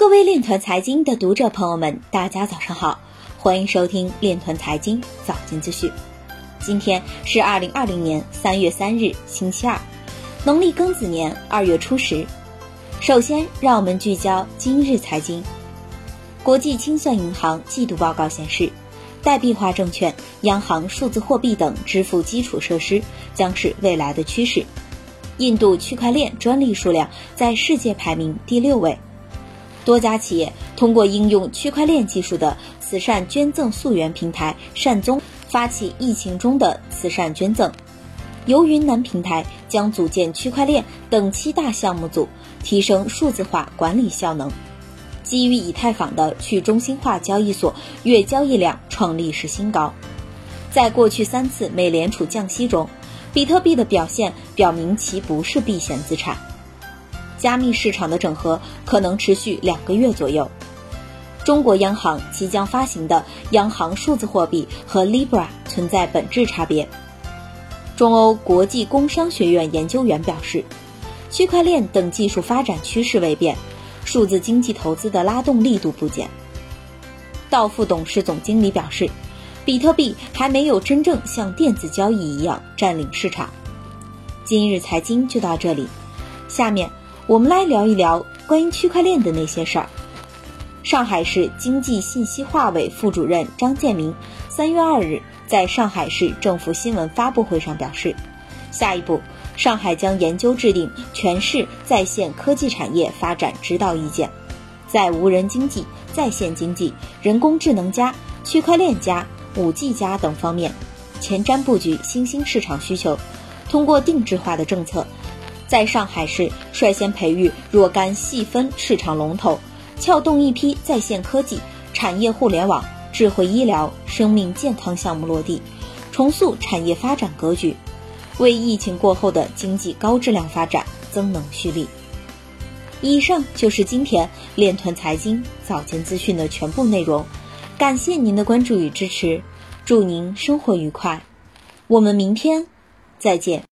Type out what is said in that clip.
各位链团财经的读者朋友们，大家早上好，欢迎收听链团财经早间资讯。今天是二零二零年三月三日，星期二，农历庚子年二月初十。首先，让我们聚焦今日财经。国际清算银行季度报告显示，代币化证券、央行数字货币等支付基础设施将是未来的趋势。印度区块链专利数量在世界排名第六位。多家企业通过应用区块链技术的慈善捐赠溯源平台善宗发起疫情中的慈善捐赠。由云南平台将组建区块链等七大项目组，提升数字化管理效能。基于以太坊的去中心化交易所月交易量创历史新高。在过去三次美联储降息中。比特币的表现表明其不是避险资产。加密市场的整合可能持续两个月左右。中国央行即将发行的央行数字货币和 Libra 存在本质差别。中欧国际工商学院研究员表示，区块链等技术发展趋势未变，数字经济投资的拉动力度不减。道富董事总经理表示。比特币还没有真正像电子交易一样占领市场。今日财经就到这里，下面我们来聊一聊关于区块链的那些事儿。上海市经济信息化委副主任张建明三月二日在上海市政府新闻发布会上表示，下一步上海将研究制定全市在线科技产业发展指导意见，在无人经济、在线经济、人工智能加、区块链加。五 G 加等方面，前瞻布局新兴市场需求，通过定制化的政策，在上海市率先培育若干细分市场龙头，撬动一批在线科技、产业互联网、智慧医疗、生命健康项目落地，重塑产业发展格局，为疫情过后的经济高质量发展增能蓄力。以上就是今天链团财经早间资讯的全部内容。感谢您的关注与支持，祝您生活愉快，我们明天再见。